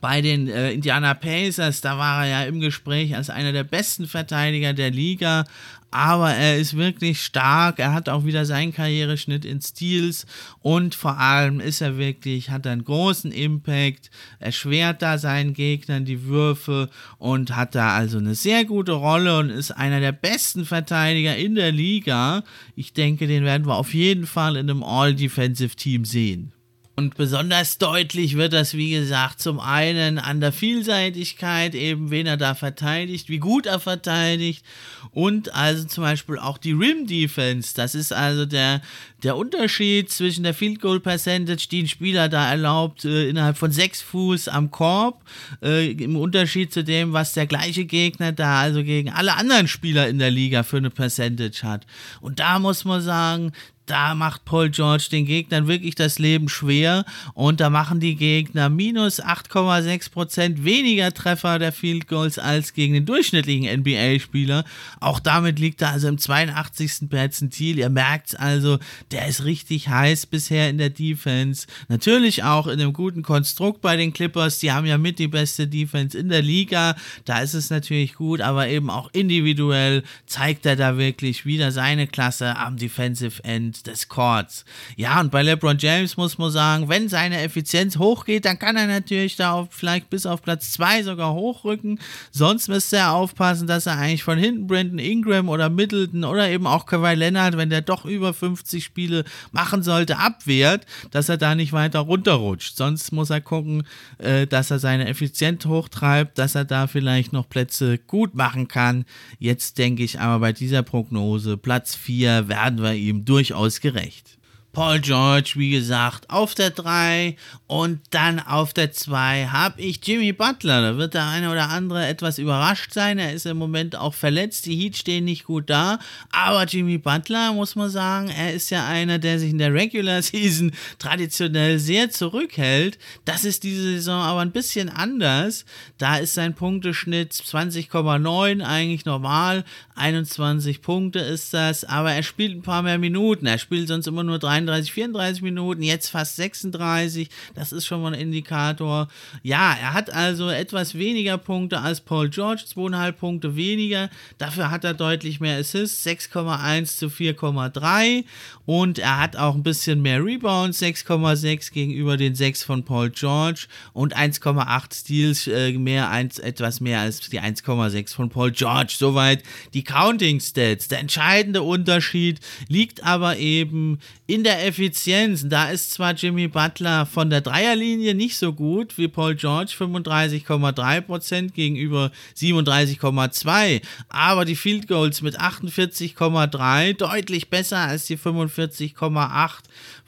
[SPEAKER 1] bei den äh, Indiana Pacers, da war er ja im Gespräch als einer der besten Verteidiger der Liga, aber er ist wirklich stark, er hat auch wieder seinen Karriereschnitt in Steals und vor allem ist er wirklich, hat einen großen Impact, erschwert da seinen Gegnern die Würfe und hat da also eine sehr gute Rolle und ist einer der besten Verteidiger in der Liga. Ich denke, den werden wir auf jeden Fall in einem All-Defensive-Team sehen. Und besonders deutlich wird das, wie gesagt, zum einen an der Vielseitigkeit, eben wen er da verteidigt, wie gut er verteidigt und also zum Beispiel auch die Rim Defense. Das ist also der, der Unterschied zwischen der Field Goal Percentage, die ein Spieler da erlaubt, äh, innerhalb von sechs Fuß am Korb, äh, im Unterschied zu dem, was der gleiche Gegner da also gegen alle anderen Spieler in der Liga für eine Percentage hat. Und da muss man sagen, da macht Paul George den Gegnern wirklich das Leben schwer und da machen die Gegner minus 8,6% weniger Treffer der Field Goals als gegen den durchschnittlichen NBA-Spieler. Auch damit liegt er also im 82. Perzentil. Ihr merkt also, der ist richtig heiß bisher in der Defense. Natürlich auch in einem guten Konstrukt bei den Clippers. Die haben ja mit die beste Defense in der Liga. Da ist es natürlich gut, aber eben auch individuell zeigt er da wirklich wieder seine Klasse am Defensive End des Courts. Ja, und bei LeBron James muss man sagen, wenn seine Effizienz hochgeht, dann kann er natürlich da auf, vielleicht bis auf Platz 2 sogar hochrücken. Sonst müsste er aufpassen, dass er eigentlich von hinten Brandon Ingram oder Middleton oder eben auch Kawhi Leonard, wenn der doch über 50 Spiele machen sollte, abwehrt, dass er da nicht weiter runterrutscht. Sonst muss er gucken, äh, dass er seine Effizienz hochtreibt, dass er da vielleicht noch Plätze gut machen kann. Jetzt denke ich aber bei dieser Prognose, Platz 4 werden wir ihm durchaus gerecht. Paul George, wie gesagt, auf der 3 und dann auf der 2 habe ich Jimmy Butler. Da wird der eine oder andere etwas überrascht sein. Er ist im Moment auch verletzt. Die Heat stehen nicht gut da. Aber Jimmy Butler, muss man sagen, er ist ja einer, der sich in der Regular Season traditionell sehr zurückhält. Das ist diese Saison aber ein bisschen anders. Da ist sein Punkteschnitt 20,9 eigentlich normal. 21 Punkte ist das. Aber er spielt ein paar mehr Minuten. Er spielt sonst immer nur 33 33, 34 Minuten, jetzt fast 36. Das ist schon mal ein Indikator. Ja, er hat also etwas weniger Punkte als Paul George, zweieinhalb Punkte weniger. Dafür hat er deutlich mehr Assists, 6,1 zu 4,3. Und er hat auch ein bisschen mehr Rebounds, 6,6 gegenüber den 6 von Paul George und 1,8 Steals, äh, mehr, eins, etwas mehr als die 1,6 von Paul George. Soweit die Counting Stats. Der entscheidende Unterschied liegt aber eben in der Effizienz, da ist zwar Jimmy Butler von der Dreierlinie nicht so gut wie Paul George, 35,3% gegenüber 37,2%, aber die Field Goals mit 48,3% deutlich besser als die 45,8%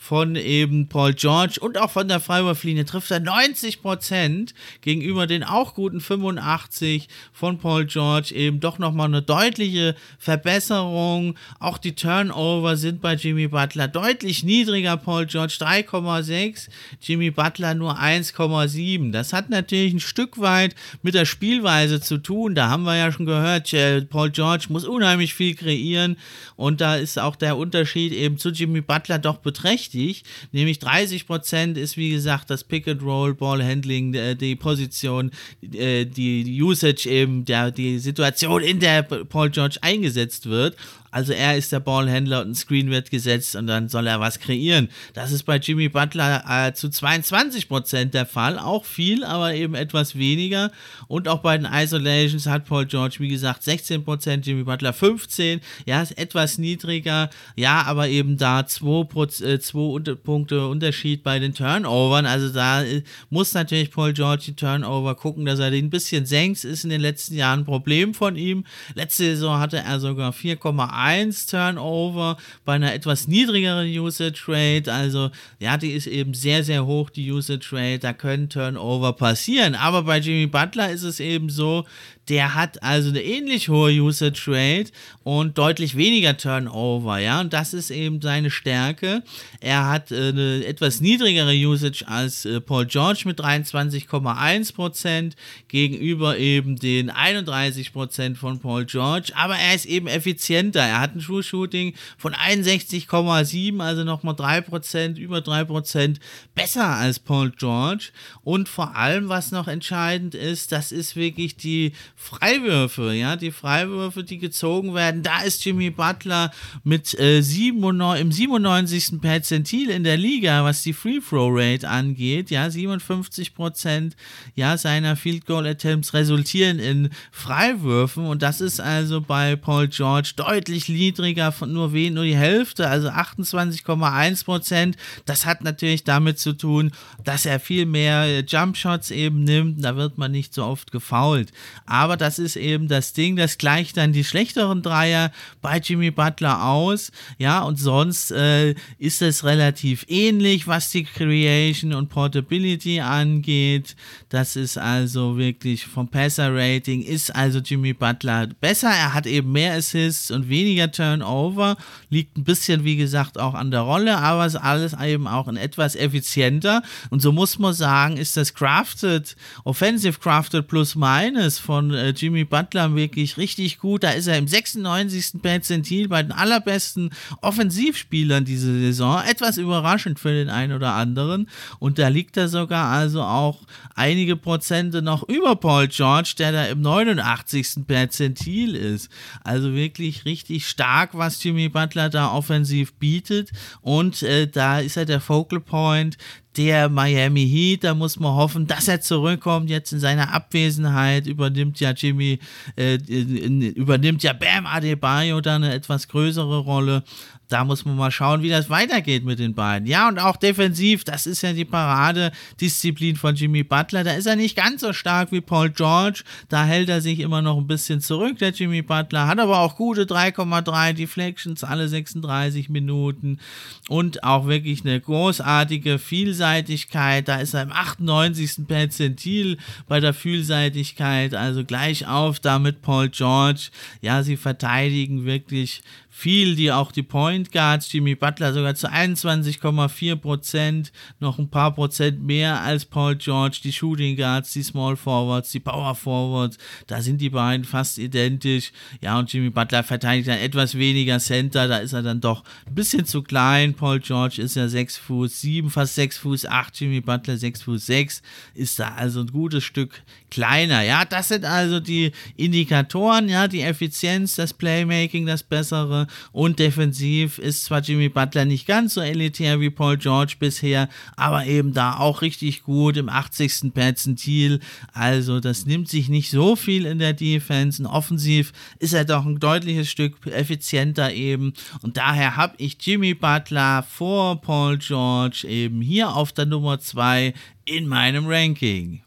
[SPEAKER 1] von eben Paul George und auch von der Freiwurflinie trifft er 90% gegenüber den auch guten 85 von Paul George eben doch nochmal eine deutliche Verbesserung. Auch die Turnover sind bei Jimmy Butler deutlich niedriger. Paul George 3,6, Jimmy Butler nur 1,7. Das hat natürlich ein Stück weit mit der Spielweise zu tun. Da haben wir ja schon gehört, Paul George muss unheimlich viel kreieren und da ist auch der Unterschied eben zu Jimmy Butler doch beträchtlich wichtig, nämlich 30% ist wie gesagt das Pick and Roll, Ball Handling, äh, die Position, äh, die Usage eben, die Situation, in der Paul George eingesetzt wird. Also er ist der Ballhändler und ein Screen wird gesetzt und dann soll er was kreieren. Das ist bei Jimmy Butler äh, zu 22% der Fall. Auch viel, aber eben etwas weniger. Und auch bei den Isolations hat Paul George, wie gesagt, 16%, Jimmy Butler 15%. Ja, ist etwas niedriger. Ja, aber eben da 2, äh, Punkte Unterschied bei den Turnovern. Also da äh, muss natürlich Paul George die Turnover gucken, dass er den ein bisschen senkt. Ist in den letzten Jahren ein Problem von ihm. Letzte Saison hatte er sogar 4,8 1 Turnover bei einer etwas niedrigeren Usage Rate. Also ja, die ist eben sehr, sehr hoch, die Usage Rate. Da können Turnover passieren. Aber bei Jimmy Butler ist es eben so, der hat also eine ähnlich hohe Usage Rate und deutlich weniger Turnover, ja, und das ist eben seine Stärke. Er hat äh, eine etwas niedrigere Usage als äh, Paul George mit 23,1% gegenüber eben den 31% von Paul George, aber er ist eben effizienter. Er hat ein True Shooting von 61,7%, also nochmal 3%, über 3% besser als Paul George und vor allem, was noch entscheidend ist, das ist wirklich die Freiwürfe, ja, die Freiwürfe, die gezogen werden, da ist Jimmy Butler mit äh, 97, im 97. Perzentil in der Liga, was die Free Throw Rate angeht, ja, 57 Prozent, ja, seiner Field Goal Attempts resultieren in Freiwürfen und das ist also bei Paul George deutlich niedriger, von nur wen, nur die Hälfte, also 28,1 Prozent. Das hat natürlich damit zu tun, dass er viel mehr äh, Jump Shots eben nimmt, da wird man nicht so oft gefoult. Aber aber das ist eben das Ding, das gleicht dann die schlechteren Dreier bei Jimmy Butler aus. Ja, und sonst äh, ist es relativ ähnlich, was die Creation und Portability angeht. Das ist also wirklich vom Passer-Rating ist also Jimmy Butler besser. Er hat eben mehr Assists und weniger Turnover. Liegt ein bisschen, wie gesagt, auch an der Rolle, aber ist alles eben auch in etwas effizienter. Und so muss man sagen, ist das Crafted, Offensive Crafted plus minus von äh, Jimmy Butler wirklich richtig gut. Da ist er im 96. Perzentil bei den allerbesten Offensivspielern diese Saison. Etwas überraschend für den einen oder anderen. Und da liegt er sogar also auch einige Prozente noch über Paul George, der da im 89. Perzentil ist. Also wirklich richtig stark, was Jimmy Butler da offensiv bietet. Und äh, da ist er der Focal Point der Miami Heat. Da muss man hoffen, dass er zurückkommt. Jetzt in seiner Abwesenheit übernimmt ja Jimmy, äh, übernimmt ja Bam Adebayo da eine etwas größere Rolle. da muss man mal schauen, wie das weitergeht mit den beiden. Ja, und auch defensiv, das ist ja die Paradedisziplin von Jimmy Butler. Da ist er nicht ganz so stark wie Paul George. Da hält er sich immer noch ein bisschen zurück, der Jimmy Butler. Hat aber auch gute 3,3 Deflections alle 36 Minuten und auch wirklich eine großartige Vielseitigkeit. Da ist er im 98. Perzentil bei der Vielseitigkeit, also gleich auf da mit Paul George. Ja, sie verteidigen wirklich viel, die auch die Point Guards, Jimmy Butler sogar zu 21,4 Prozent, noch ein paar Prozent mehr als Paul George, die Shooting Guards, die Small Forwards, die Power Forwards, da sind die beiden fast identisch. Ja, und Jimmy Butler verteidigt dann etwas weniger Center, da ist er dann doch ein bisschen zu klein. Paul George ist ja 6 Fuß 7, fast 6 Fuß 8, Jimmy Butler 6 Fuß 6, ist da also ein gutes Stück kleiner. Ja, das sind also die Indikatoren, ja, die Effizienz, das Playmaking, das Bessere und defensiv ist zwar Jimmy Butler nicht ganz so elitär wie Paul George bisher, aber eben da auch richtig gut im 80. Perzentil. Also das nimmt sich nicht so viel in der Defense. Und offensiv ist er doch ein deutliches Stück effizienter eben. Und daher habe ich Jimmy Butler vor Paul George eben hier auf der Nummer 2 in meinem Ranking.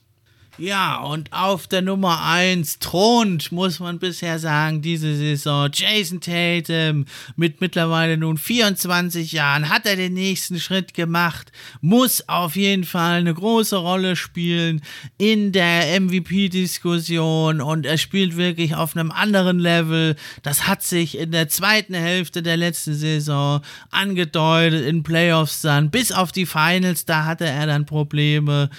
[SPEAKER 1] Ja, und auf der Nummer 1 thront, muss man bisher sagen, diese Saison. Jason Tatum mit mittlerweile nun 24 Jahren. Hat er den nächsten Schritt gemacht, muss auf jeden Fall eine große Rolle spielen in der MVP-Diskussion und er spielt wirklich auf einem anderen Level. Das hat sich in der zweiten Hälfte der letzten Saison angedeutet, in Playoffs dann, bis auf die Finals, da hatte er dann Probleme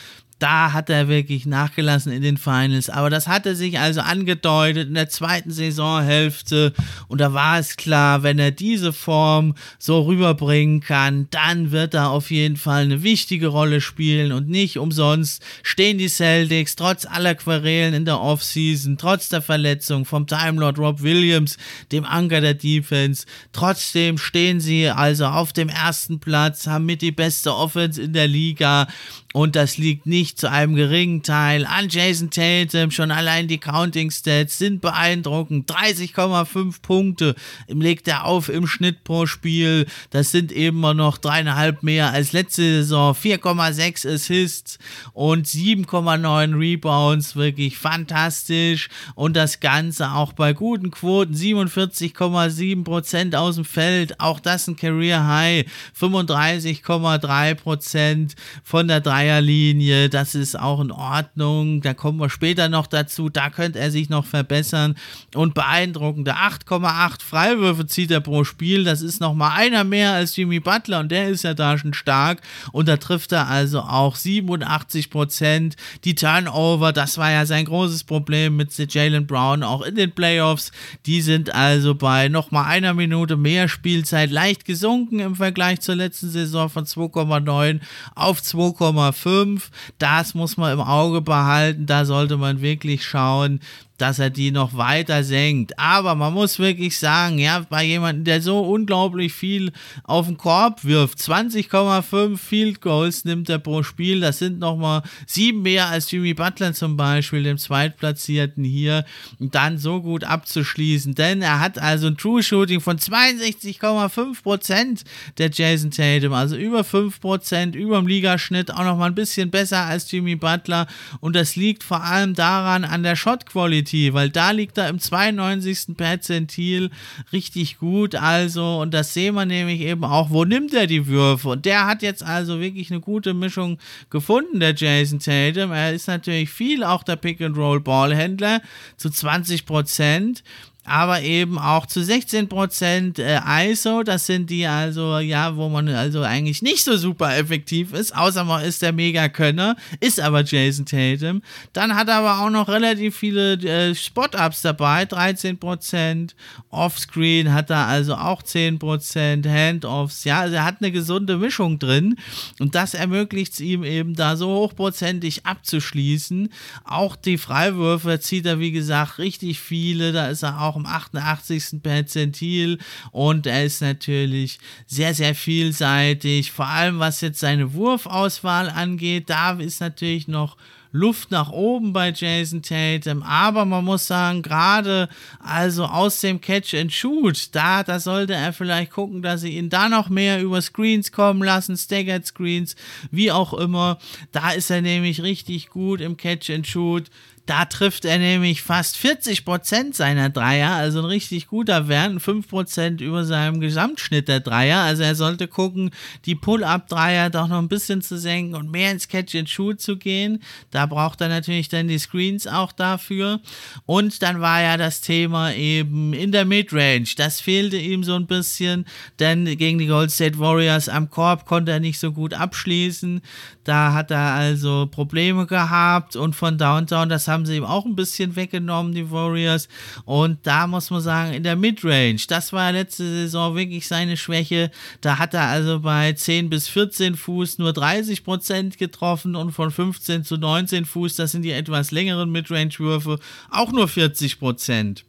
[SPEAKER 1] da hat er wirklich nachgelassen in den Finals. Aber das hatte sich also angedeutet in der zweiten Saisonhälfte. Und da war es klar, wenn er diese Form so rüberbringen kann, dann wird er auf jeden Fall eine wichtige Rolle spielen. Und nicht umsonst stehen die Celtics trotz aller Querelen in der Offseason, trotz der Verletzung vom Time Lord Rob Williams, dem Anker der Defense. Trotzdem stehen sie also auf dem ersten Platz, haben mit die beste Offense in der Liga. Und das liegt nicht zu einem geringen Teil an Jason Tatum. Schon allein die Counting Stats sind beeindruckend. 30,5 Punkte legt er auf im Schnitt pro Spiel. Das sind eben noch dreieinhalb mehr als letzte Saison. 4,6 Assists und 7,9 Rebounds. Wirklich fantastisch. Und das Ganze auch bei guten Quoten. 47,7 Prozent aus dem Feld. Auch das ein Career High. 35,3 Prozent von der 3 Dreierlinie, das ist auch in Ordnung. Da kommen wir später noch dazu. Da könnte er sich noch verbessern. Und beeindruckende 8,8 Freiwürfe zieht er pro Spiel. Das ist nochmal einer mehr als Jimmy Butler und der ist ja da schon stark. Und da trifft er also auch 87 Prozent. Die Turnover, das war ja sein großes Problem mit Jalen Brown auch in den Playoffs. Die sind also bei nochmal einer Minute mehr Spielzeit leicht gesunken im Vergleich zur letzten Saison von 2,9 auf 2,5. 5. Das muss man im Auge behalten. Da sollte man wirklich schauen, dass er die noch weiter senkt. Aber man muss wirklich sagen, ja, bei jemandem, der so unglaublich viel auf den Korb wirft, 20,5 Field Goals nimmt er pro Spiel, das sind nochmal sieben mehr als Jimmy Butler zum Beispiel, dem Zweitplatzierten hier, und dann so gut abzuschließen, denn er hat also ein True Shooting von 62,5% der Jason Tatum, also über 5%, über dem Ligaschnitt, auch nochmal ein bisschen besser als Jimmy Butler. Und das liegt vor allem daran an der Shot Perzentil, weil da liegt er im 92. Perzentil richtig gut. Also, und das sehen wir nämlich eben auch, wo nimmt er die Würfe? Und der hat jetzt also wirklich eine gute Mischung gefunden, der Jason Tatum. Er ist natürlich viel auch der Pick-and-Roll-Ballhändler zu 20 Prozent aber eben auch zu 16% äh, ISO. Das sind die also, ja, wo man also eigentlich nicht so super effektiv ist, außer man ist der Mega-Könner, ist aber Jason Tatum. Dann hat er aber auch noch relativ viele äh, Spot-Ups dabei, 13%. Offscreen hat er also auch 10%, Handoffs, ja, also er hat eine gesunde Mischung drin und das ermöglicht es ihm eben da so hochprozentig abzuschließen. Auch die Freiwürfe zieht er, wie gesagt, richtig viele, da ist er auch auch im 88. Perzentil und er ist natürlich sehr, sehr vielseitig. Vor allem was jetzt seine Wurfauswahl angeht, da ist natürlich noch Luft nach oben bei Jason Tatum, aber man muss sagen, gerade also aus dem Catch and Shoot, da, da sollte er vielleicht gucken, dass sie ihn da noch mehr über Screens kommen lassen, Staggered Screens, wie auch immer. Da ist er nämlich richtig gut im Catch and Shoot. Da trifft er nämlich fast 40% seiner Dreier, also ein richtig guter Wert, 5% über seinem Gesamtschnitt der Dreier. Also er sollte gucken, die Pull-Up-Dreier doch noch ein bisschen zu senken und mehr ins Catch-and-Shoot zu gehen. Da braucht er natürlich dann die Screens auch dafür. Und dann war ja das Thema eben in der Midrange. Das fehlte ihm so ein bisschen, denn gegen die Gold State Warriors am Korb konnte er nicht so gut abschließen. Da hat er also Probleme gehabt und von Downtown, das haben sie ihm auch ein bisschen weggenommen, die Warriors. Und da muss man sagen, in der Midrange, das war letzte Saison wirklich seine Schwäche. Da hat er also bei 10 bis 14 Fuß nur 30 Prozent getroffen und von 15 zu 19 Fuß, das sind die etwas längeren Midrange-Würfe, auch nur 40 Prozent.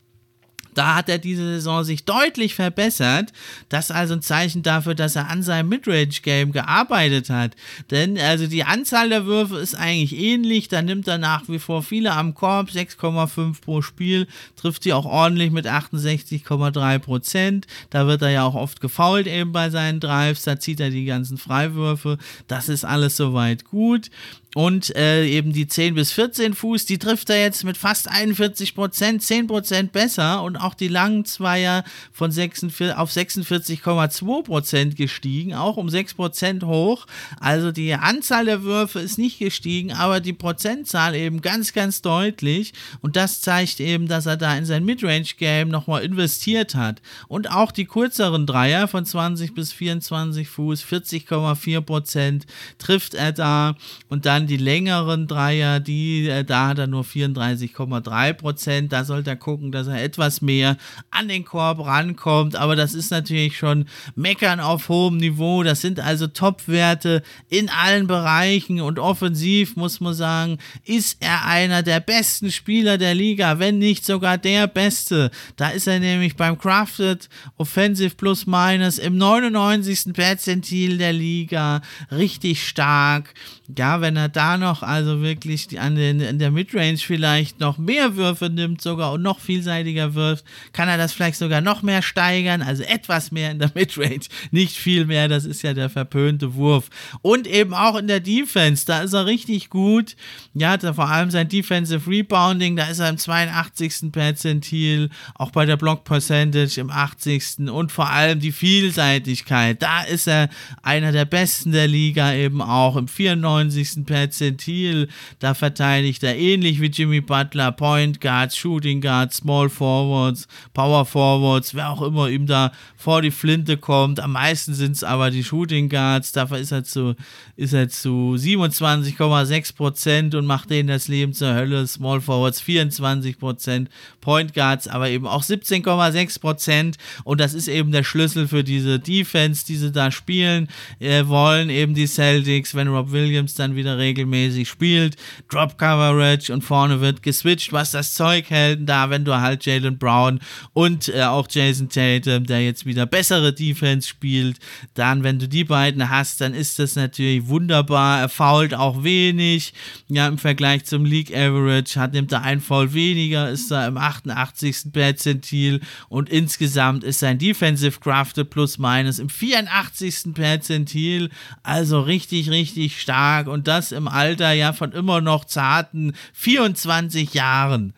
[SPEAKER 1] Da hat er diese Saison sich deutlich verbessert. Das ist also ein Zeichen dafür, dass er an seinem Midrange-Game gearbeitet hat. Denn also die Anzahl der Würfe ist eigentlich ähnlich. Da nimmt er nach wie vor viele am Korb, 6,5 pro Spiel, trifft sie auch ordentlich mit 68,3 Prozent. Da wird er ja auch oft gefault eben bei seinen Drives. Da zieht er die ganzen Freiwürfe. Das ist alles soweit gut. Und äh, eben die 10 bis 14 Fuß, die trifft er jetzt mit fast 41 Prozent, 10 Prozent besser. Und auch die langen Zweier von 46, auf 46,2 Prozent gestiegen, auch um 6 Prozent hoch. Also die Anzahl der Würfe ist nicht gestiegen, aber die Prozentzahl eben ganz, ganz deutlich. Und das zeigt eben, dass er da in sein Midrange-Game nochmal investiert hat. Und auch die kürzeren Dreier von 20 bis 24 Fuß, 40,4 Prozent trifft er da. Und dann dann die längeren Dreier, die, äh, da hat er nur 34,3 Prozent. Da sollte er gucken, dass er etwas mehr an den Korb rankommt. Aber das ist natürlich schon Meckern auf hohem Niveau. Das sind also Top-Werte in allen Bereichen. Und offensiv muss man sagen, ist er einer der besten Spieler der Liga, wenn nicht sogar der beste. Da ist er nämlich beim Crafted Offensive Plus Minus im 99. Perzentil der Liga richtig stark. Ja, wenn er da noch also wirklich an den, in der Midrange vielleicht noch mehr Würfe nimmt sogar und noch vielseitiger wirft, kann er das vielleicht sogar noch mehr steigern, also etwas mehr in der Midrange, nicht viel mehr, das ist ja der verpönte Wurf. Und eben auch in der Defense, da ist er richtig gut. Ja, vor allem sein Defensive Rebounding, da ist er im 82. Perzentil, auch bei der Block Percentage im 80. und vor allem die Vielseitigkeit, da ist er einer der besten der Liga eben auch im 94. Perzentil Perzentil. Da verteidigt er ähnlich wie Jimmy Butler Point Guards, Shooting Guards, Small Forwards, Power Forwards, wer auch immer ihm da vor die Flinte kommt. Am meisten sind es aber die Shooting Guards. Dafür ist er zu, ist er zu 27,6 Prozent und macht denen das Leben zur Hölle. Small Forwards 24 Prozent, Point Guards aber eben auch 17,6 Prozent. Und das ist eben der Schlüssel für diese Defense, die sie da spielen äh, wollen. Eben die Celtics, wenn Rob Williams dann wieder regelmäßig spielt. Drop Coverage und vorne wird geswitcht, was das Zeug hält. Da, wenn du halt Jalen Brown und äh, auch Jason Tatum, der jetzt wieder wieder bessere Defense spielt, dann, wenn du die beiden hast, dann ist das natürlich wunderbar. Er fault auch wenig. Ja, im Vergleich zum League Average hat, nimmt er ein Foul weniger, ist er im 88. Perzentil und insgesamt ist sein Defensive Crafted plus minus im 84. Perzentil. Also richtig, richtig stark und das im Alter ja von immer noch zarten 24 Jahren.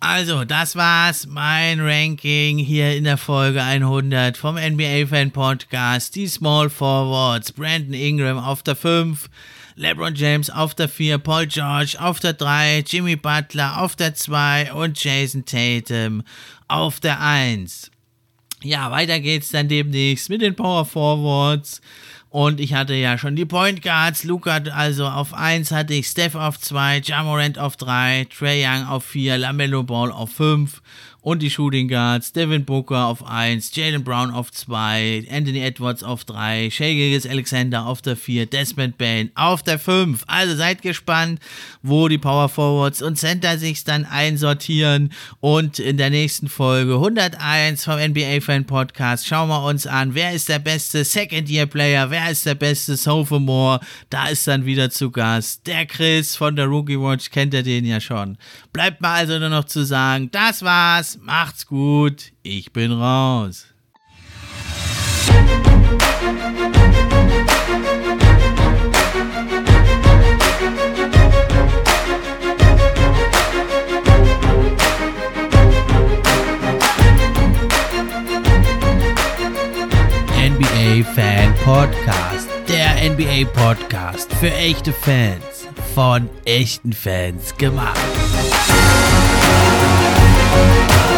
[SPEAKER 1] Also, das war's, mein Ranking hier in der Folge 100 vom NBA Fan Podcast. Die Small Forwards, Brandon Ingram auf der 5, LeBron James auf der 4, Paul George auf der 3, Jimmy Butler auf der 2 und Jason Tatum auf der 1. Ja, weiter geht's dann demnächst mit den Power Forwards. Und ich hatte ja schon die Point Guards. Luca, also auf 1 hatte ich Steph auf 2, Jamorant auf 3, Trey Young auf 4, Lamello Ball auf 5 und die Shooting Guards, Devin Booker auf 1, Jalen Brown auf 2, Anthony Edwards auf 3, Shea Gilgis Alexander auf der 4, Desmond Bain auf der 5. Also seid gespannt, wo die Power Forwards und Center sich dann einsortieren und in der nächsten Folge 101 vom NBA Fan Podcast schauen wir uns an, wer ist der beste Second Year Player, wer ist der beste Sophomore. Da ist dann wieder zu Gast der Chris von der Rookie Watch, kennt ihr den ja schon. Bleibt mal also nur noch zu sagen, das war's, macht's gut, ich bin raus. NBA Fan Podcast. Der NBA Podcast für echte Fans. Von echten Fans gemacht. Thank you.